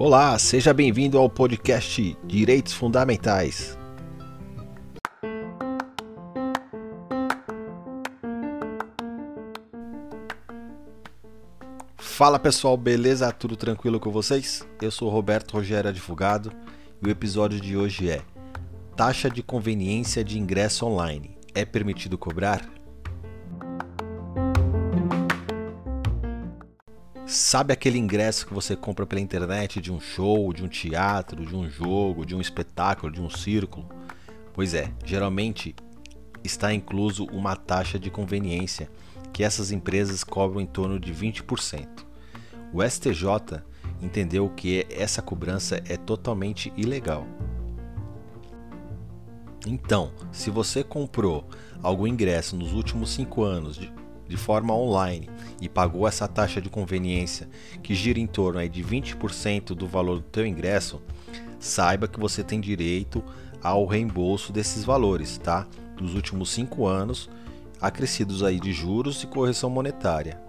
Olá, seja bem-vindo ao podcast Direitos Fundamentais. Fala pessoal, beleza? Tudo tranquilo com vocês? Eu sou Roberto Rogério Advogado e o episódio de hoje é Taxa de conveniência de ingresso online. É permitido cobrar? Sabe aquele ingresso que você compra pela internet de um show, de um teatro, de um jogo, de um espetáculo, de um círculo? Pois é, geralmente está incluso uma taxa de conveniência que essas empresas cobram em torno de 20%. O STJ entendeu que essa cobrança é totalmente ilegal. Então, se você comprou algum ingresso nos últimos 5 anos de, de forma online e pagou essa taxa de conveniência que gira em torno aí de 20% do valor do teu ingresso, saiba que você tem direito ao reembolso desses valores, tá? Dos últimos 5 anos, acrescidos aí de juros e correção monetária.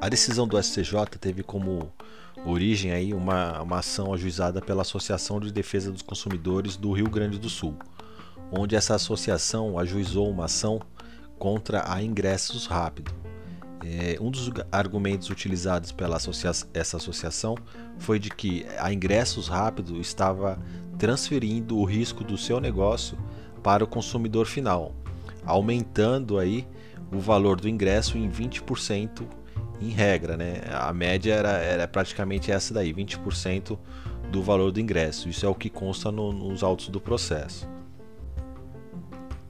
A decisão do STJ teve como origem aí uma, uma ação ajuizada pela Associação de Defesa dos Consumidores do Rio Grande do Sul, onde essa associação ajuizou uma ação contra a ingressos rápido. É, um dos argumentos utilizados pela associa essa associação foi de que a ingressos rápido estava transferindo o risco do seu negócio para o consumidor final, aumentando aí o valor do ingresso em 20% em regra, né? A média era, era praticamente essa daí, 20% do valor do ingresso. Isso é o que consta no, nos autos do processo.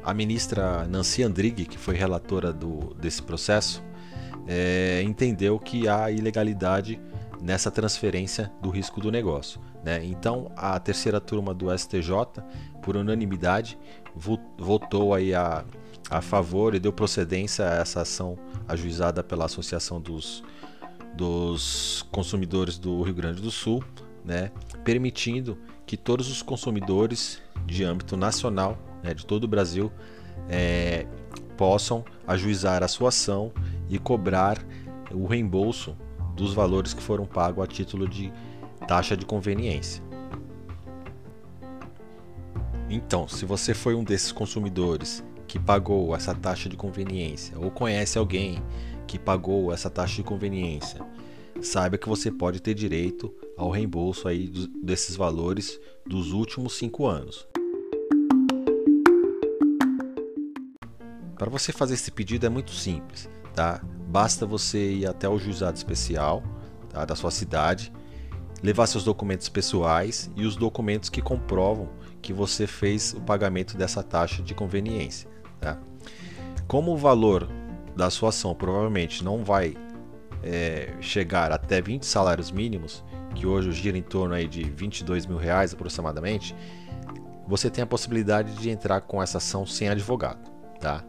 A ministra Nancy Andrighi, que foi relatora do, desse processo, é, entendeu que há ilegalidade nessa transferência do risco do negócio. Né? Então, a terceira turma do STJ, por unanimidade, votou aí a, a favor e deu procedência a essa ação ajuizada pela Associação dos, dos Consumidores do Rio Grande do Sul, né? permitindo que todos os consumidores de âmbito nacional né, de todo o Brasil é, possam ajuizar a sua ação e cobrar o reembolso dos valores que foram pagos a título de taxa de conveniência. Então, se você foi um desses consumidores que pagou essa taxa de conveniência ou conhece alguém que pagou essa taxa de conveniência, saiba que você pode ter direito ao reembolso aí desses valores dos últimos cinco anos. Para você fazer esse pedido é muito simples, tá? Basta você ir até o juizado especial tá? da sua cidade, levar seus documentos pessoais e os documentos que comprovam que você fez o pagamento dessa taxa de conveniência. Tá? Como o valor da sua ação provavelmente não vai é, chegar até 20 salários mínimos, que hoje gira em torno aí de 22 mil reais aproximadamente, você tem a possibilidade de entrar com essa ação sem advogado. Tá?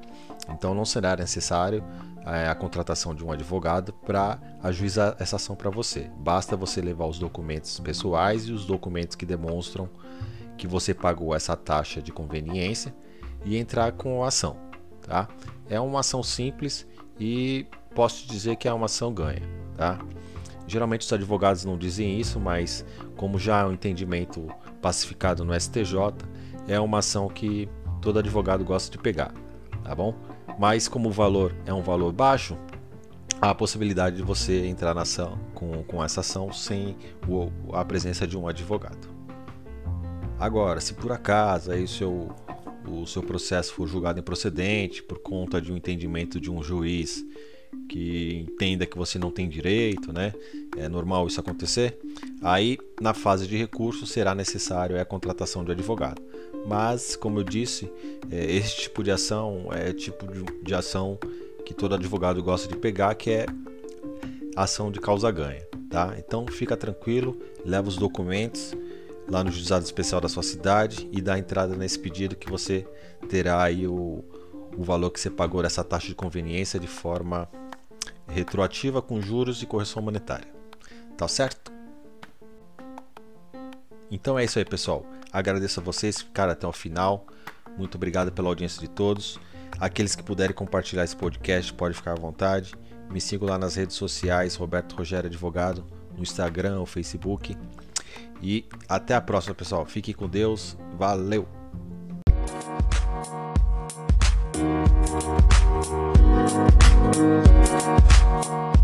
Então não será necessário é, a contratação de um advogado para ajuizar essa ação para você. Basta você levar os documentos pessoais e os documentos que demonstram que você pagou essa taxa de conveniência e entrar com a ação. Tá? É uma ação simples e posso dizer que é uma ação ganha. Tá? Geralmente os advogados não dizem isso, mas como já é um entendimento pacificado no STJ, é uma ação que todo advogado gosta de pegar, tá bom? Mas como o valor é um valor baixo, há a possibilidade de você entrar na ação com, com essa ação sem o, a presença de um advogado. Agora, se por acaso aí o seu o seu processo for julgado improcedente por conta de um entendimento de um juiz que entenda que você não tem direito, né? É normal isso acontecer. Aí, na fase de recurso, será necessário a contratação de advogado. Mas, como eu disse, é, esse tipo de ação é tipo de, de ação que todo advogado gosta de pegar, que é ação de causa ganha, tá? Então, fica tranquilo, leva os documentos lá no juizado especial da sua cidade e dá entrada nesse pedido que você terá aí o, o valor que você pagou nessa taxa de conveniência de forma retroativa com juros e correção monetária. Tá certo? Então é isso aí, pessoal. Agradeço a vocês que ficaram até o final. Muito obrigado pela audiência de todos. Aqueles que puderem compartilhar esse podcast, pode ficar à vontade. Me sigam lá nas redes sociais, Roberto Rogério Advogado, no Instagram, no Facebook. E até a próxima, pessoal. Fiquem com Deus. Valeu! Thank you. you